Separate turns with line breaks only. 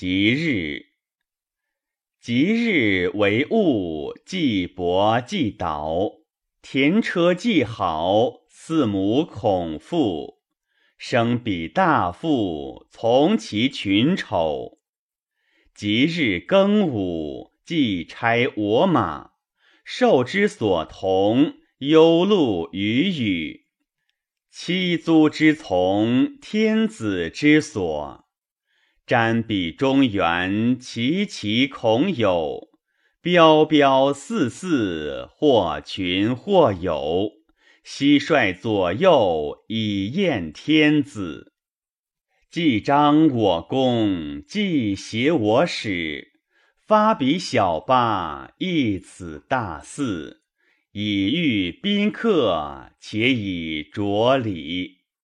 吉日。吉日为物，既薄既倒，田车既好，四母孔富，生彼大富，从其群丑。吉日庚午，既差我马，受之所同，忧路与雨。七租之从，天子之所。瞻彼中原，其其恐有。彪彪四四，或群或友。蟋蟀左右，以宴天子。既彰我功，既挟我使。发彼小八，益此大肆。以御宾客，且以着礼。